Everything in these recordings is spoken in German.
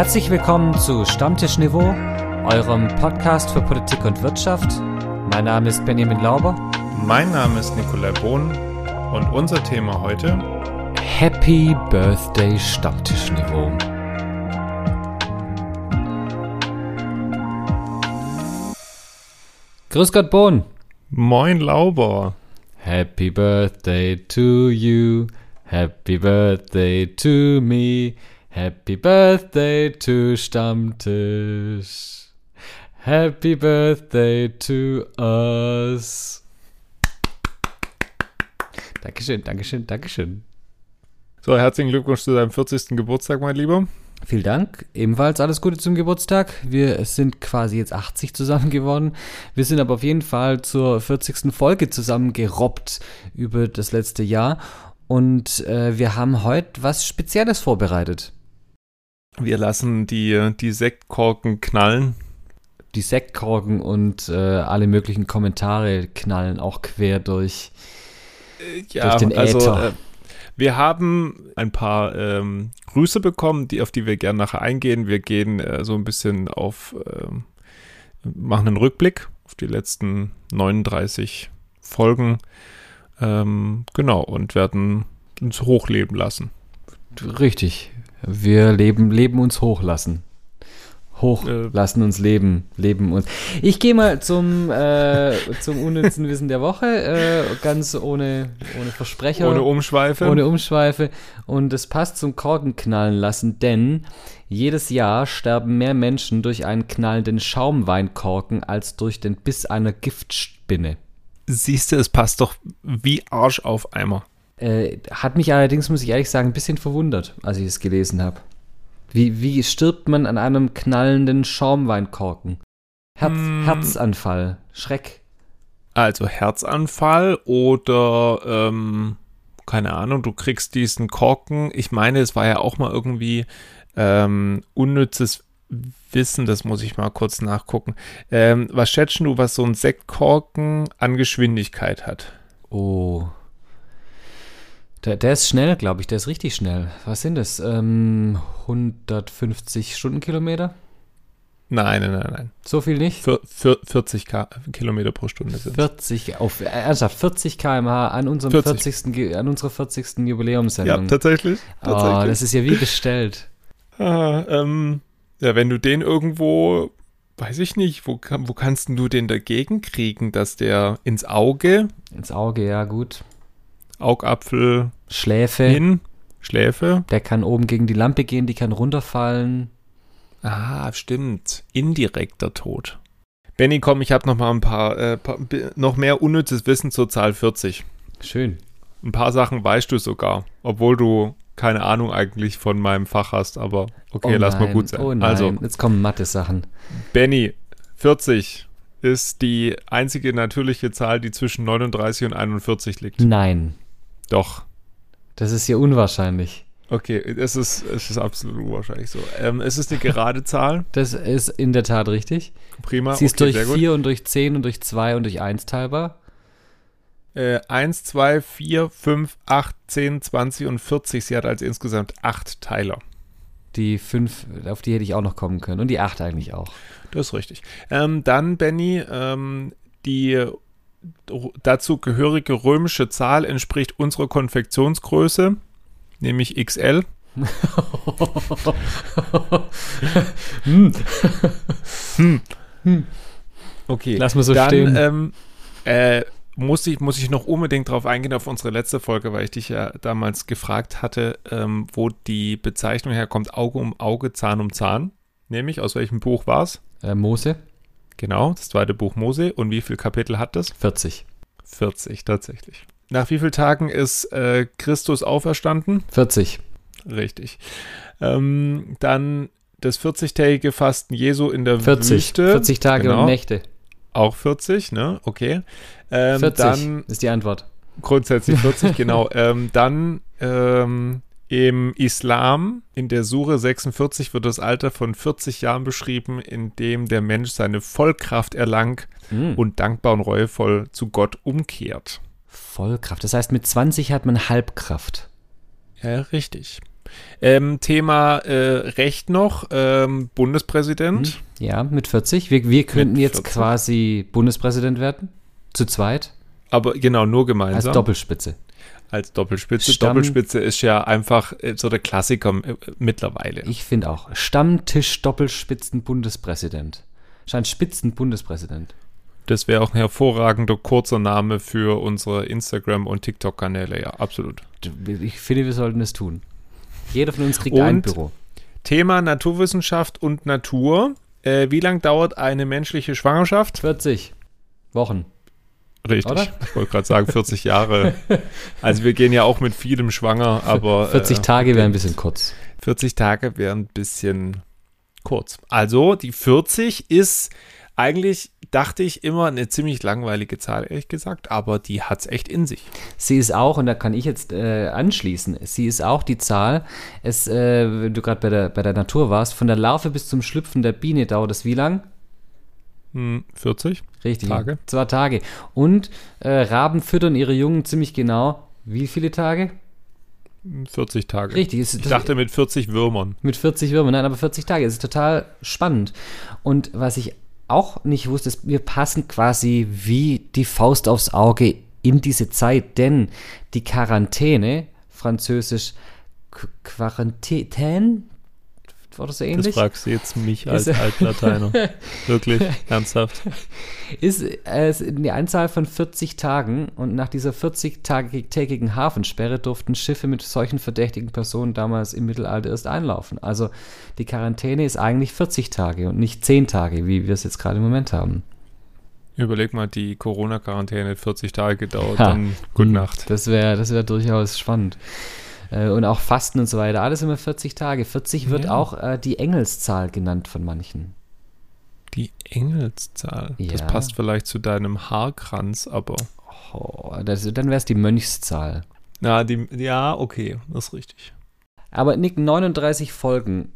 Herzlich willkommen zu Stammtischniveau, eurem Podcast für Politik und Wirtschaft. Mein Name ist Benjamin Lauber. Mein Name ist Nikolai Bohn und unser Thema heute Happy Birthday Stammtischniveau. Grüß Gott, Bohn. Moin Lauber. Happy Birthday to you. Happy Birthday to me. Happy Birthday to Stammtisch. Happy Birthday to us. Dankeschön, Dankeschön, Dankeschön. So, herzlichen Glückwunsch zu deinem 40. Geburtstag, mein Lieber. Vielen Dank. Ebenfalls alles Gute zum Geburtstag. Wir sind quasi jetzt 80 zusammen geworden. Wir sind aber auf jeden Fall zur 40. Folge zusammengerobbt über das letzte Jahr. Und äh, wir haben heute was Spezielles vorbereitet. Wir lassen die, die Sektkorken knallen. Die Sektkorken und äh, alle möglichen Kommentare knallen auch quer durch, Ja, durch den also Äther. äh, wir haben ein paar ähm, Grüße bekommen, die, auf die wir gerne nachher eingehen. Wir gehen äh, so ein bisschen auf, ähm, machen einen Rückblick auf die letzten 39 Folgen. Ähm, genau, und werden uns hochleben lassen. Richtig. Wir leben, leben uns hochlassen. Hoch Äh. lassen uns leben, leben uns. Ich gehe mal zum, äh, zum unnützen Wissen der Woche, äh, ganz ohne, ohne Versprecher. Ohne Umschweife. Ohne Umschweife. Und es passt zum Korkenknallen lassen, denn jedes Jahr sterben mehr Menschen durch einen knallenden Schaumweinkorken als durch den Biss einer Giftspinne. Siehst du, es passt doch wie Arsch auf Eimer. Äh, hat mich allerdings, muss ich ehrlich sagen, ein bisschen verwundert, als ich es gelesen habe. Wie, wie stirbt man an einem knallenden Schaumweinkorken? Herz, Hm. Herzanfall, Schreck. Also Herzanfall oder ähm, keine Ahnung, du kriegst diesen Korken. Ich meine, es war ja auch mal irgendwie ähm, unnützes Wissen, das muss ich mal kurz nachgucken. Ähm, was schätzt du, was so ein Sektkorken an Geschwindigkeit hat? Oh. Der, der ist schnell, glaube ich, der ist richtig schnell. Was sind das? Ähm, 150 Stundenkilometer? Nein, nein, nein, nein. So viel nicht? Vier, vier, 40 K Kilometer pro Stunde sind 40, auf, äh, ernsthaft, 40 km/h an unserem 40. 40. Ge- an unserer 40. Ja, Jubiläumssendung. tatsächlich. oh, tatsächlich. das ist ja wie bestellt. Ah, ähm, ja, wenn du den irgendwo, weiß ich nicht, wo, wo kannst du den dagegen kriegen, dass der ins Auge, Ins Auge, ja, gut. Augapfel Schläfe. hin, Schläfe? Der kann oben gegen die Lampe gehen, die kann runterfallen. Ah, stimmt. Indirekter Tod. Benny, komm, ich habe noch mal ein paar, äh, paar, noch mehr unnützes Wissen zur Zahl 40. Schön. Ein paar Sachen weißt du sogar, obwohl du keine Ahnung eigentlich von meinem Fach hast, aber okay, oh lass mal gut sein. Oh nein, Also, jetzt kommen Mathe-Sachen. Benny, 40 ist die einzige natürliche Zahl, die zwischen 39 und 41 liegt. Nein, Doch. das ist ja unwahrscheinlich. Okay, es ist, es ist absolut unwahrscheinlich so. Ähm, es ist eine gerade Zahl. Das ist in der Tat richtig. Prima. Sie ist okay, durch sehr gut. 4 und durch 10 und durch 2 und durch 1 teilbar. Äh, 1, 2, 4, 5, 8, 10, 20 und 40. Sie hat also insgesamt 8 Teiler. Die 5, auf die hätte ich auch noch kommen können. Und die 8 eigentlich auch. Das ist richtig. Ähm, dann, Benny, ähm, die dazu gehörige römische Zahl entspricht unserer Konfektionsgröße, nämlich XL. Okay. Lass mal so dann, stehen. Ähm, äh, muss ich, muss ich noch unbedingt darauf eingehen, auf unsere letzte Folge, weil ich dich ja damals gefragt hatte, ähm, wo die Bezeichnung herkommt, Auge um Auge, Zahn um Zahn. Nämlich, aus welchem Buch war es? Äh, Mose, Genau, das zweite Buch Mose. Und wie viele Kapitel hat das? 40. 40, tatsächlich. Nach wie vielen Tagen ist äh, Christus auferstanden? 40. Richtig. Ähm, dann das 40-tägige Fasten Jesu in der 40. Wüste. 40 Tage genau. und Nächte. Auch 40, ne? Okay. Ähm, 40 Dann ist die Antwort. grundsätzlich 40, genau. Ähm, dann ähm, im Islam, in der Sure 46, wird das Alter von 40 Jahren beschrieben, in dem der Mensch seine Vollkraft erlangt Hm. und dankbar und reuevoll zu Gott umkehrt. Vollkraft. Das heißt, mit 20 hat man Halbkraft. Ja, richtig. Ähm, Thema äh, Recht noch, ähm, Bundespräsident. Hm, ja, mit 40. Wir, wir könnten Mit jetzt 40. quasi Bundespräsident werden. Zu zweit. Aber genau, nur gemeinsam. Als Doppelspitze. Als Doppelspitze. Stamm- Doppelspitze ist ja einfach äh, so der Klassiker äh, mittlerweile. Ich finde auch. Stammtisch-Doppelspitzen-Bundespräsident. Scheint Spitzen-Bundespräsident. Das wäre auch ein hervorragender kurzer Name für unsere Instagram- und TikTok-Kanäle, ja, absolut. Ich finde, wir sollten es tun. Jeder von uns kriegt Und- ein Büro. Thema Naturwissenschaft und Natur. Äh, wie lang dauert eine menschliche Schwangerschaft? 40 Wochen. Richtig. Oder? Ich wollte gerade sagen 40 Jahre. Also wir gehen ja auch mit vielem schwanger, aber 40 äh, Tage wären ein bisschen kurz. 40 Tage wären ein bisschen kurz. Also die 40 ist eigentlich, dachte ich, immer eine ziemlich langweilige Zahl, ehrlich gesagt, aber die hat es echt in sich. Sie ist auch, und da kann ich jetzt äh, anschließen, sie ist auch die Zahl, es, äh, wenn du gerade bei der, bei der Natur warst, von der Larve bis zum Schlüpfen der Biene dauert es wie lang? Hm, 40? Richtig. Tage. Zwei Tage. Und äh, Raben füttern ihre Jungen ziemlich genau. Wie viele Tage? 40 Tage. Richtig. Ich dachte mit 40 Würmern. Mit 40 Würmern, nein, aber 40 Tage. Es ist total spannend. Und was ich auch nicht wusste, ist, wir passen quasi wie die Faust aufs Auge in diese Zeit, denn die Quarantäne, französisch Qu- Quarantäne, oder so Das ähnlich, fragst du jetzt mich als Ist- Altlateiner. Wirklich, ernsthaft. ist äh, ist eine Anzahl von 40 Tagen und nach dieser 40-tägigen Hafensperre durften Schiffe mit solchen verdächtigen Personen damals im Mittelalter erst einlaufen. Also die Quarantäne ist eigentlich 40 Tage und nicht 10 Tage, wie wir es jetzt gerade im Moment haben. Überleg mal, die Corona-Quarantäne hat 40 Tage gedauert, Ha. dann gute Nacht. Das wäre das wär durchaus spannend. Äh, Und auch Fasten und so weiter, alles immer 40 Tage. 40 wird Ja. auch äh, die Engelszahl genannt von manchen. Die Engelszahl. Das Ja. passt vielleicht zu deinem Haarkranz, aber. Oh, das, dann wäre es die Mönchszahl. Na, die, ja, okay, das ist richtig. Aber Nick, 39 Folgen.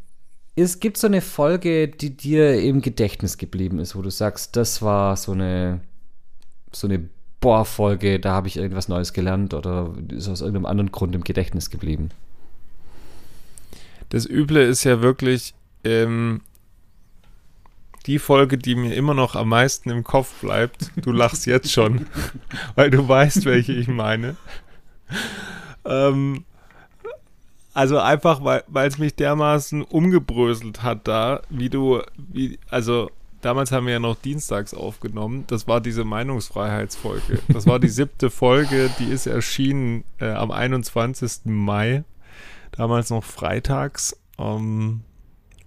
Es gibt so eine Folge, die dir im Gedächtnis geblieben ist, wo du sagst, das war so eine, so eine Boah-Folge, da habe ich irgendwas Neues gelernt oder ist aus irgendeinem anderen Grund im Gedächtnis geblieben. Das Üble ist ja wirklich ähm, die Folge, die mir immer noch am meisten im Kopf bleibt. Du lachst jetzt schon, weil du weißt, welche ich meine. Ähm, also einfach, weil weil es mich dermaßen umgebröselt hat da, wie du, wie, also damals haben wir ja noch dienstags aufgenommen. Das war diese Meinungsfreiheitsfolge. Das war die siebte Folge, die ist erschienen äh, am 21. Mai damals noch freitags. Ähm,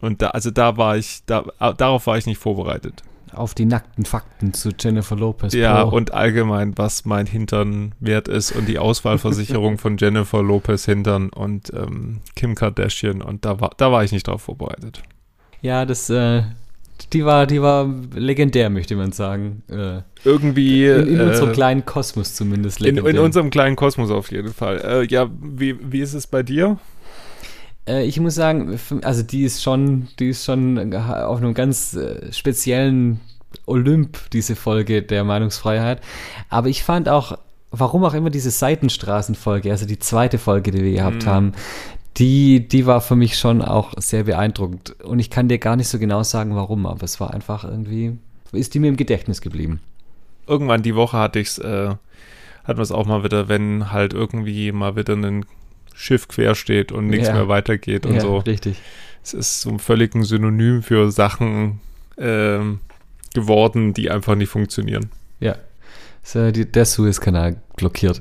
und da, also da war ich, da, äh, darauf war ich nicht vorbereitet. Auf die nackten Fakten zu Jennifer Lopez. Ja, Pro. und allgemein, was mein Hintern wert ist und die Auswahlversicherung von Jennifer Lopez Hintern und ähm, Kim Kardashian. Und da war, da war ich nicht drauf vorbereitet. ja, das, äh, die war, die war legendär, möchte man sagen. Äh, Irgendwie. in, in äh, unserem kleinen Kosmos zumindest in, legendär. in unserem kleinen Kosmos auf jeden Fall. Äh, ja, wie, wie ist es bei dir? Äh, ich muss sagen, also die ist schon, die ist schon auf einem ganz äh, speziellen Olymp, diese Folge der Meinungsfreiheit. Aber ich fand auch, warum auch immer diese Seitenstraßenfolge, also die zweite Folge, die wir gehabt Mhm. haben, die, die war für mich schon auch sehr beeindruckend. Und ich kann dir gar nicht so genau sagen, warum, aber es war einfach irgendwie, ist die mir im Gedächtnis geblieben. Irgendwann die Woche hatte ich's, äh, hatten wir es auch mal wieder, wenn halt irgendwie mal wieder ein Schiff quer steht und nichts Ja. mehr weitergeht und ja, so. richtig. Es ist so ein völligen Synonym für Sachen ähm, geworden, die einfach nicht funktionieren. Ja. So, die, der Suezkanal blockiert.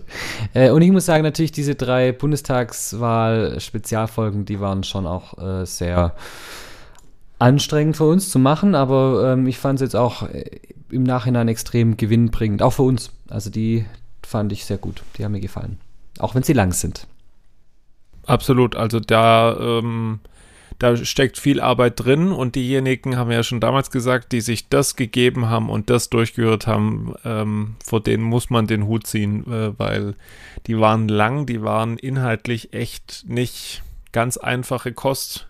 Äh, und ich muss sagen, natürlich, diese drei Bundestagswahl-Spezialfolgen, die waren schon auch äh, sehr anstrengend für uns zu machen, aber ähm, ich fand es jetzt auch äh, im Nachhinein extrem gewinnbringend, auch für uns. Also die fand ich sehr gut. Die haben mir gefallen. Auch wenn sie lang sind. Absolut, also da, ähm, da steckt viel Arbeit drin und diejenigen haben ja schon damals gesagt, die sich das gegeben haben und das durchgehört haben, ähm, vor denen muss man den Hut ziehen, äh, weil die waren lang, die waren inhaltlich echt nicht ganz einfache Kost,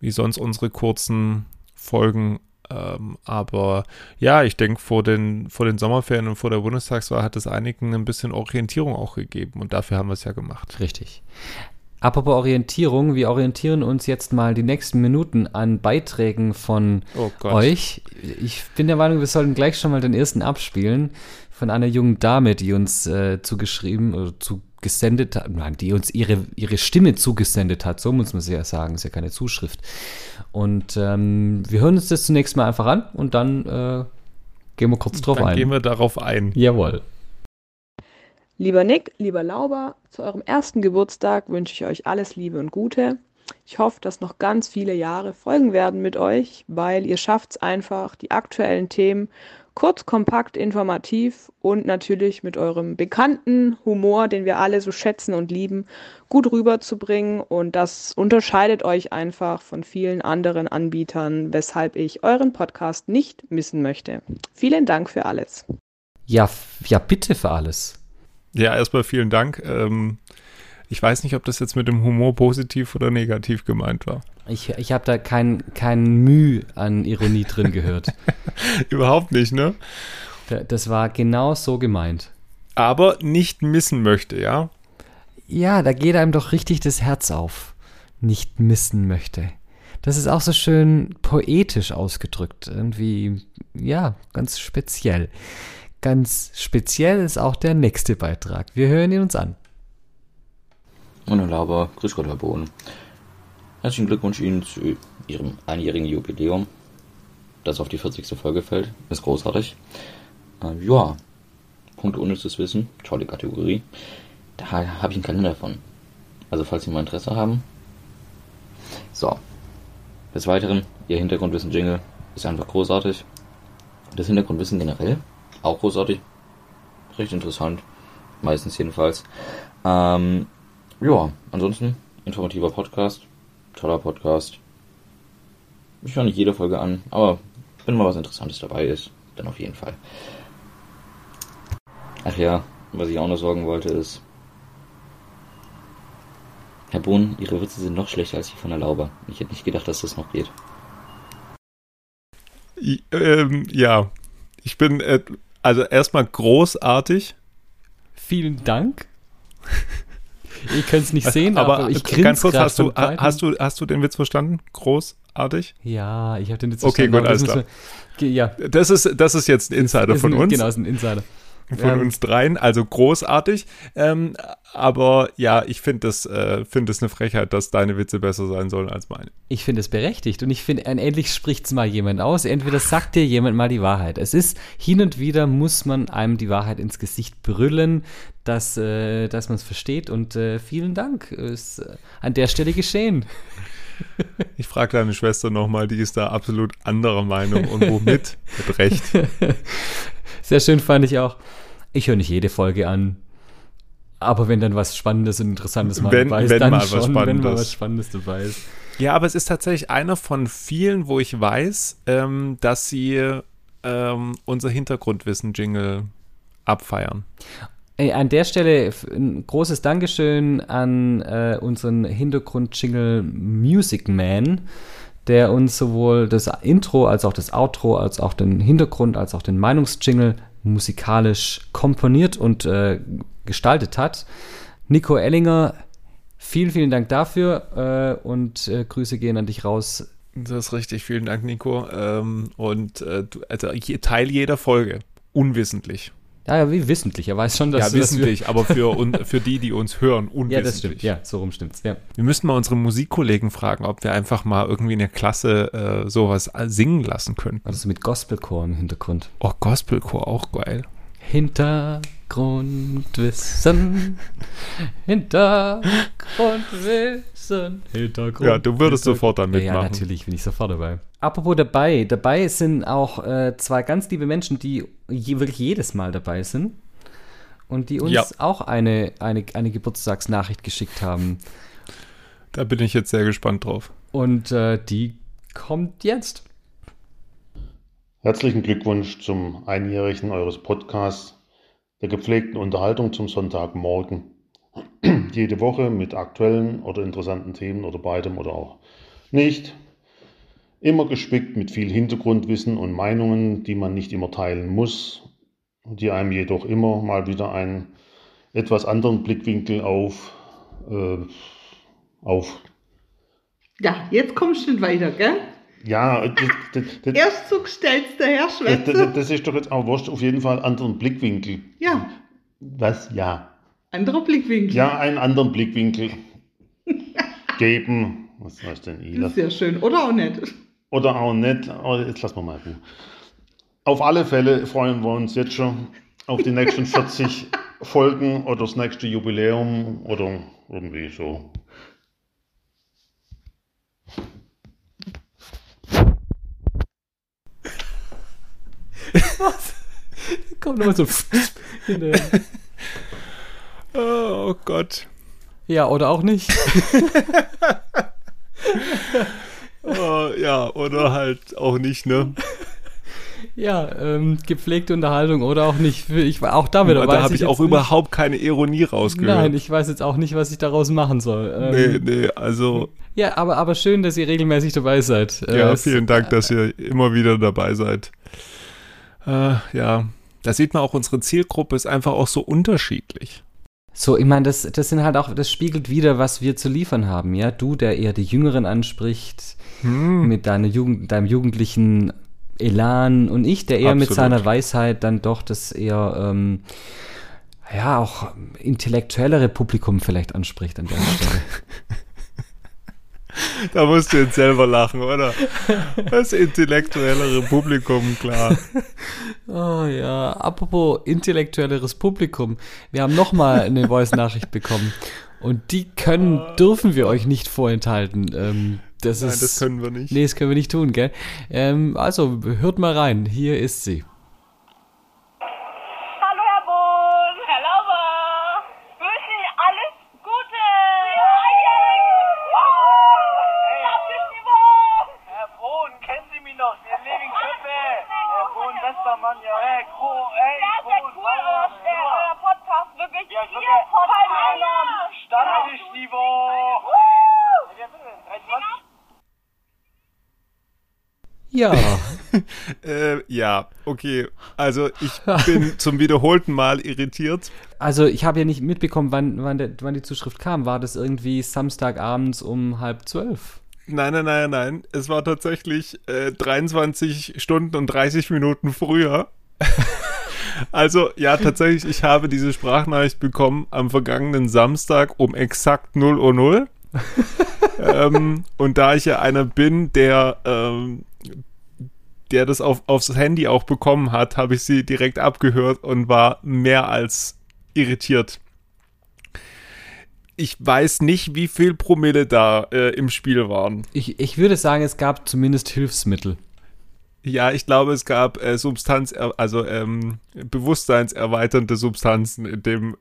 wie sonst unsere kurzen Folgen. Ähm, aber ja, ich denke, vor den, vor den Sommerferien und vor der Bundestagswahl hat es einigen ein bisschen Orientierung auch gegeben und dafür haben wir es ja gemacht. Richtig. Apropos Orientierung, wir orientieren uns jetzt mal die nächsten Minuten an Beiträgen von Oh euch. Ich bin der Meinung, wir sollten gleich schon mal den ersten abspielen von einer jungen Dame, die uns äh, zugeschrieben oder zugesendet hat, nein, die uns ihre, ihre Stimme zugesendet hat, so muss man es ja sagen, ist ja keine Zuschrift. Und ähm, wir hören uns das zunächst mal einfach an und dann äh, gehen wir kurz drauf Dann ein. gehen wir darauf ein. Jawohl. Lieber Nick, lieber Lauber, zu eurem ersten Geburtstag wünsche ich euch alles Liebe und Gute. Ich hoffe, dass noch ganz viele Jahre folgen werden mit euch, weil ihr schafft es einfach, die aktuellen Themen kurz, kompakt, informativ und natürlich mit eurem bekannten Humor, den wir alle so schätzen und lieben, gut rüberzubringen. Und das unterscheidet euch einfach von vielen anderen Anbietern, weshalb ich euren Podcast nicht missen möchte. Vielen Dank für alles. Ja, ja, bitte für alles. Ja, erstmal vielen Dank. Ähm, ich weiß nicht, ob das jetzt mit dem Humor positiv oder negativ gemeint war. Ich, ich habe da kein, kein Mühe an Ironie drin gehört. Überhaupt nicht, ne? Da- Das war genau so gemeint. Aber nicht missen möchte, ja? Ja, da geht einem doch richtig das Herz auf. Nicht missen möchte. Das ist auch so schön poetisch ausgedrückt. Irgendwie, ja, ganz speziell. Ganz speziell ist auch der nächste Beitrag. Wir hören ihn uns an. Herr Lauber, grüß Gott, Herr Bohn. Herzlichen Glückwunsch Ihnen zu Ihrem einjährigen Jubiläum, das auf die 40. Folge fällt. Ist großartig. Äh, ja, Punkte unnützes Wissen, tolle Kategorie. Da habe ich einen Kalender von. Also falls Sie mal Interesse haben. So. Des Weiteren, Ihr Hintergrundwissen-Jingle ist einfach großartig. Das Hintergrundwissen generell, auch großartig. Recht interessant. Meistens jedenfalls. Ähm, ja, ansonsten informativer Podcast, toller Podcast. Ich höre nicht jede Folge an, aber wenn mal was Interessantes dabei ist, dann auf jeden Fall. Ach ja, was ich auch noch sagen wollte ist, Herr Bohn, Ihre Witze sind noch schlechter als die von der Lauber. Ich hätte nicht gedacht, dass das noch geht. Ähm, ja. Ich bin, äh, also erstmal großartig. Vielen Dank. Ihr könnt es nicht sehen, aber, aber, ich ganz kurz, hast du, hast, du, hast du den Witz verstanden? Großartig? Ja, ich habe den jetzt Okay, verstanden, gut, aber das alles wir- Ja, Das ist, das ist jetzt ein Insider ist von ein, uns. Genau, ist ein Insider. Von Ähm, uns dreien, also großartig. Ähm, aber ja, ich finde das, äh, find das eine Frechheit, dass deine Witze besser sein sollen als meine. Ich finde es berechtigt und ich finde, endlich spricht es mal jemand aus. Entweder sagt dir jemand mal die Wahrheit. Es ist, hin und wieder muss man einem die Wahrheit ins Gesicht brüllen, dass, äh, dass man es versteht und äh, vielen Dank. Ist äh, an der Stelle geschehen. Ich frage deine Schwester nochmal, die ist da absolut anderer Meinung und womit? Mit Recht. Sehr schön fand ich auch. Ich höre nicht jede Folge an. Aber wenn dann was Spannendes und Interessantes mal Wenn- dabei ist, wenn dann mal was schon, wenn mal Spannendes. was Spannendes dabei ist. Ja, aber es ist tatsächlich einer von vielen, wo ich weiß, ähm, dass sie ähm, unser Hintergrundwissen-Jingle abfeiern. Ey, an der Stelle ein großes Dankeschön an äh, unseren Hintergrund-Jingle Music Man, der uns sowohl das Intro als auch das Outro, als auch den Hintergrund, als auch den Meinungsjingle musikalisch komponiert und äh, gestaltet hat. Nico Ellinger, vielen, vielen Dank dafür äh, und äh, Grüße gehen an dich raus. Das ist richtig. Vielen Dank, Nico. Ähm, und äh, also Teil jeder Folge. Unwissentlich. Ja, ja, wie wissentlich. Er weiß schon, dass ja, dass wissentlich, aber für, un, für die, die uns hören, unwissentlich. Ja, das stimmt. Ja, so rum stimmt's. Ja. Wir müssten mal unsere Musikkollegen fragen, ob wir einfach mal irgendwie in der Klasse äh, sowas singen lassen könnten. Also mit Gospelchor im Hintergrund. Oh, Gospelchor, auch geil. Hintergrundwissen. Hintergrundwissen. Hintergrund. Ja, du würdest sofort da Ja, ja, mitmachen. natürlich bin ich sofort dabei. Apropos dabei. Dabei sind auch äh, zwei ganz liebe Menschen, die je, wirklich jedes Mal dabei sind. Und die uns Ja. auch eine, eine, eine Geburtstagsnachricht geschickt haben. Da bin ich jetzt sehr gespannt drauf. Und äh, die kommt jetzt. Herzlichen Glückwunsch zum Einjährigen eures Podcasts, der gepflegten Unterhaltung zum Sonntagmorgen. Jede Woche mit aktuellen oder interessanten Themen oder beidem oder auch nicht. Immer gespickt mit viel Hintergrundwissen und Meinungen, die man nicht immer teilen muss, die einem jedoch immer mal wieder einen etwas anderen Blickwinkel auf äh, auf. Ja, jetzt kommst du nicht weiter, gell? Ja, das, das, das, Erstzug stellst du her, das, das, ist doch jetzt auch wurscht, auf jeden Fall einen anderen Blickwinkel. Ja, Was? Ja. anderer Blickwinkel. Ja, einen anderen Blickwinkel geben. Was heißt denn ist ja schön, oder auch nicht? Oder auch nicht. Aber jetzt lassen wir mal Ruhe. Auf alle Fälle freuen wir uns jetzt schon auf die nächsten 40 Folgen oder das nächste Jubiläum oder irgendwie so. Kommt nochmal so. Oh Gott. Ja, oder auch nicht. Oh, ja, oder halt auch nicht, ne? Ja, ähm, gepflegte Unterhaltung oder auch nicht. Ich, auch da wieder da habe ich jetzt auch nicht- überhaupt keine Ironie rausgehört. Nein, ich weiß jetzt auch nicht, was ich daraus machen soll. nee, Ähm, nee, also Ja, aber, aber schön, dass ihr regelmäßig dabei seid. Äh, ja, vielen Dank, dass ihr immer wieder dabei seid. Äh, ja, da sieht man auch, unsere Zielgruppe ist einfach auch so unterschiedlich. So, ich meine, das, das sind halt auch, das spiegelt wieder, was wir zu liefern haben, ja. Du, der eher die Jüngeren anspricht, Hm. mit deiner Jugend, deinem jugendlichen Elan und ich, der eher mit Absolut. seiner Weisheit dann doch das eher, ähm, ja, auch intellektuellere Publikum vielleicht anspricht an der Stelle. Da musst du jetzt selber lachen, oder? Das intellektuellere Publikum, klar. Oh ja, apropos intellektuelleres Publikum. Wir haben nochmal eine Voice-Nachricht bekommen. Und die können, dürfen wir euch nicht vorenthalten. Ähm, das Nein, ist, das können wir nicht. Nee, das können wir nicht tun, gell? Ähm, also, hört mal rein. Hier ist sie. Hallo Herr Bohn. Herr Lauber. Wünsche Ihnen alles Gute. Herr Bohn, kennen Sie mich noch? Wir leben in Köppe. Herr Bohn, bester Mann, ja. Hey, cool, ey, Sehr, sehr Bohn, cool, euer, euer Podcast. Wirklich Ja, Ihr wirklich. Podcast. Stammtischniveau. Woo! Ja, bitte, 23. Ja, Äh, ja, okay. Also ich bin zum wiederholten Mal irritiert. also ich habe ja nicht mitbekommen, wann, wann, der, wann die Zuschrift kam. War das irgendwie Samstagabends um halb zwölf? Nein, nein, nein, nein. Es war tatsächlich äh, 23 Stunden und 30 Minuten früher. also ja, tatsächlich, ich habe diese Sprachnachricht bekommen am vergangenen Samstag um exakt 0 Uhr 0. ähm, und da ich ja einer bin, der, ähm, der das auf, aufs Handy auch bekommen hat, habe ich sie direkt abgehört und war mehr als irritiert. Ich weiß nicht, wie viel Promille da äh, im Spiel waren. Ich, ich würde sagen, es gab zumindest Hilfsmittel. Ja, ich glaube, es gab äh, Substanz, also ähm, bewusstseinserweiternde Substanzen in dem.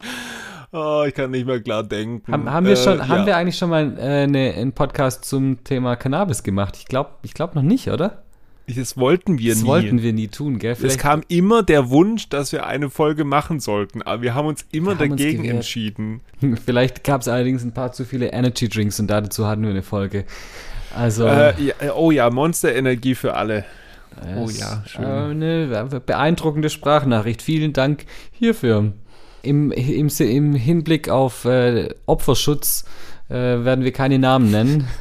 Oh, ich kann nicht mehr klar denken. Haben, haben, wir Äh, schon, ja. haben wir eigentlich schon mal äh, eine, einen Podcast zum Thema Cannabis gemacht? Ich glaube ich glaub noch nicht, oder? Das wollten wir das nie. wollten wir nie tun, gell? es kam immer der Wunsch, dass wir eine Folge machen sollten, aber wir haben uns immer haben uns dagegen gewehrt. entschieden. Vielleicht gab es allerdings ein paar zu viele Energy Drinks und dazu hatten wir eine Folge. Also, Äh, ja, äh, oh ja, Monster-Energie für alle. oh ja, schön. Eine beeindruckende Sprachnachricht. Vielen Dank hierfür. Im, im, im Hinblick auf äh, Opferschutz äh, werden wir keine Namen nennen.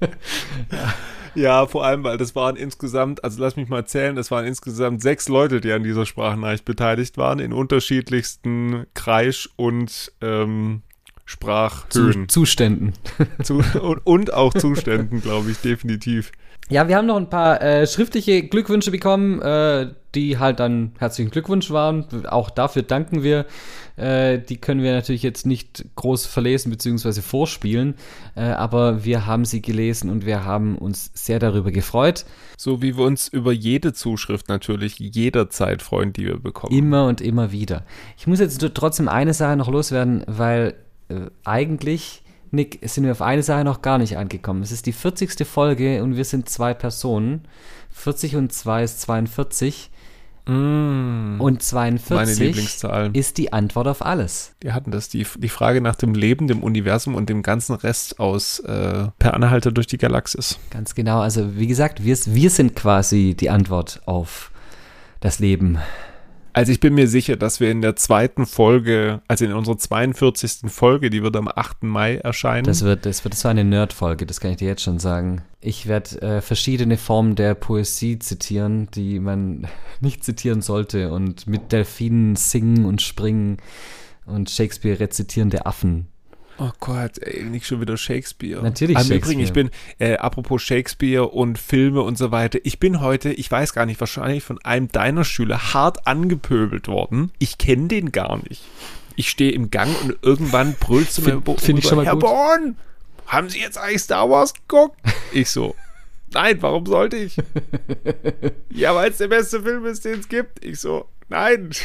Ja, vor allem, weil das waren insgesamt, also lass mich mal zählen, das waren insgesamt sechs Leute, die an dieser Sprachnachricht beteiligt waren, in unterschiedlichsten Kreisch- und ähm, Zu, Sprachhöhen. Zuständen. Zu, und, und auch Zuständen, glaube ich, definitiv. Ja, wir haben noch ein paar äh, schriftliche Glückwünsche bekommen, äh, die halt dann herzlichen Glückwunsch waren. Auch dafür danken wir. Äh, die können wir natürlich jetzt nicht groß verlesen bzw. vorspielen, äh, aber wir haben sie gelesen und wir haben uns sehr darüber gefreut. So wie wir uns über jede Zuschrift natürlich jederzeit freuen, die wir bekommen. Immer und immer wieder. Ich muss jetzt trotzdem eine Sache noch loswerden, weil äh, eigentlich, Nick, sind wir auf eine Sache noch gar nicht angekommen. Es ist die 40. Folge und wir sind zwei Personen. 40 und 2 ist 42. Mm, Und 42 meine Lieblingszahl. ist die Antwort auf alles. Wir hatten das, die, die Frage nach dem Leben, dem Universum und dem ganzen Rest aus äh, Per Anhalter durch die Galaxis. Ganz genau. Also, wie gesagt, wir, wir sind quasi die Antwort auf das Leben. Also ich bin mir sicher, dass wir in der zweiten Folge, also in unserer 42. Folge, die wird am 8. Mai erscheinen. Das wird, das wird so eine Nerd-Folge, das kann ich dir jetzt schon sagen. Ich werde äh, verschiedene Formen der Poesie zitieren, die man nicht zitieren sollte und mit Delfinen singen und springen und Shakespeare rezitierende Affen. Oh Gott, ey, nicht schon wieder Shakespeare. Natürlich Im Shakespeare. Übrigen, ich bin, äh, apropos Shakespeare und Filme und so weiter, ich bin heute, ich weiß gar nicht, wahrscheinlich von einem deiner Schüler hart angepöbelt worden. Ich kenne den gar nicht. Ich stehe im Gang und irgendwann brüllt zu mir, Find- ich schon mal Herr gut. Born, haben Sie jetzt eigentlich Star Wars geguckt? Ich so, nein, warum sollte ich? ja, weil es der beste Film ist, den es gibt. Ich so, nein.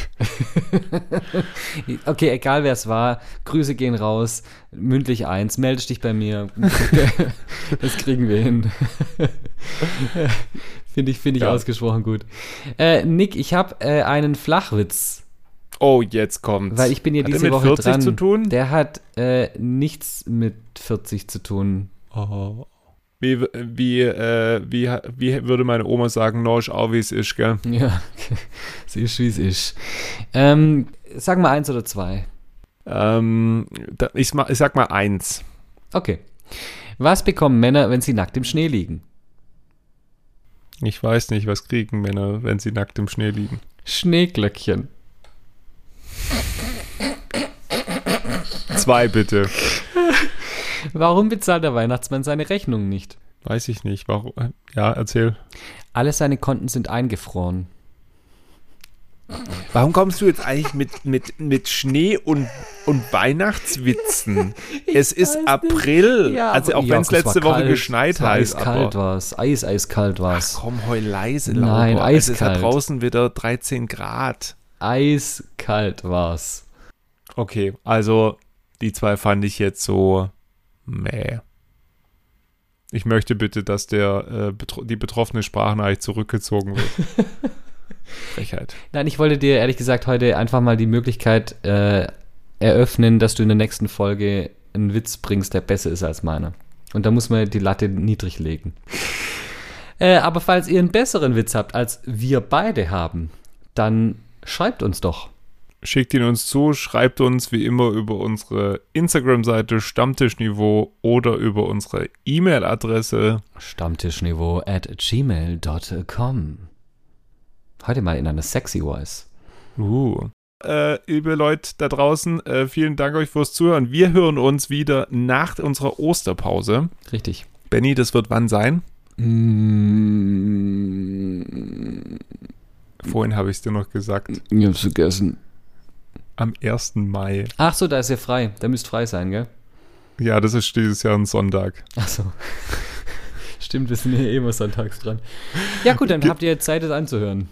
Okay, egal wer es war, Grüße gehen raus, mündlich eins, meldest dich bei mir. das kriegen wir hin. Finde ich, finde ich Ja. ausgesprochen gut. Äh, Nick, ich habe äh, einen Flachwitz, Oh, jetzt kommt's. weil ich bin ja Hat diese mit Woche 40 dran. zu tun? Der hat äh, nichts mit 40 zu tun. Oh. Wie, wie, äh, wie, wie würde meine Oma sagen, no, ist auch wie es ist, gell? Ja, es ist wie es ist. Ähm, sag mal eins oder zwei. Ähm, ich, ich sag mal eins. Okay. Was bekommen Männer, wenn sie nackt im Schnee liegen? Ich weiß nicht, was kriegen Männer, wenn sie nackt im Schnee liegen. Schneeglöckchen. Zwei bitte. Warum bezahlt der Weihnachtsmann seine Rechnung nicht? Weiß ich nicht. Warum? Ja, erzähl. Alle seine Konten sind eingefroren. Warum kommst du jetzt eigentlich mit, mit, mit Schnee und, und Weihnachtswitzen? es ist April. also auch wenn es letzte Woche geschneit hat. Eiskalt war's. Eis, eiskalt war's. Komm, heul leise, Nein, Laura. Es ist ja eiskalt. draußen wieder 13 Grad. Eiskalt war's. Okay, also die zwei fand ich jetzt so meh. Ich möchte bitte, dass der äh, betro die betroffene Sprachnachricht zurückgezogen wird. Frechheit. Nein, ich wollte dir ehrlich gesagt heute einfach mal die Möglichkeit äh, eröffnen, dass du in der nächsten Folge einen Witz bringst, der besser ist als meiner. Und da muss man die Latte niedrig legen. Äh, aber falls ihr einen besseren Witz habt, als wir beide haben, dann schreibt uns doch. Schickt ihn uns zu, schreibt uns wie immer über unsere Instagram-Seite Stammtischniveau oder über unsere E-Mail-Adresse. Stammtischniveau at gmail.com. Heute mal in einer sexy voice. Uh. Äh, liebe Leute da draußen, äh, vielen Dank euch fürs Zuhören. Wir hören uns wieder nach unserer Osterpause. Richtig. Benny, das wird wann sein? Mm, Vorhin habe ich es dir noch gesagt. ich hab's vergessen. Am 1. Mai. Ach so, da ist ja frei. Da müsst frei sein, gell? Ja, das ist dieses Jahr ein Sonntag. Ach so. Stimmt, wir sind ja eh immer sonntags dran. Ja gut, dann habt ihr Zeit, das anzuhören.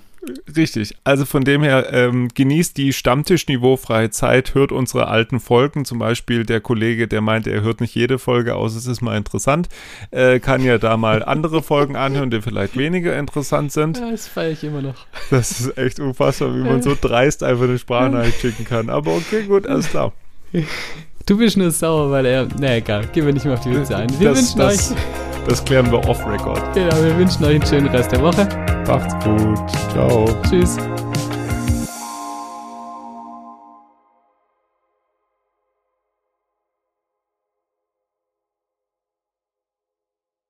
Richtig. Also von dem her, ähm, genießt die Stammtischniveaufreie Zeit, hört unsere alten Folgen. Zum Beispiel der Kollege, der meinte, er hört nicht jede Folge aus, es ist mal interessant, äh, kann ja da mal andere Folgen anhören, die vielleicht weniger interessant sind. Ja, das feiere ich immer noch. Das ist echt unfassbar, wie man so dreist einfach eine Sprachnachricht schicken kann. Aber okay, gut, alles klar. Du bist nur sauer, weil er. Na egal, gehen wir nicht mehr auf die Witze ein. Wir das, wünschen das, euch. Das klären wir off-Record. Genau, wir wünschen euch einen schönen Rest der Woche. Macht's gut. Ciao. Tschüss.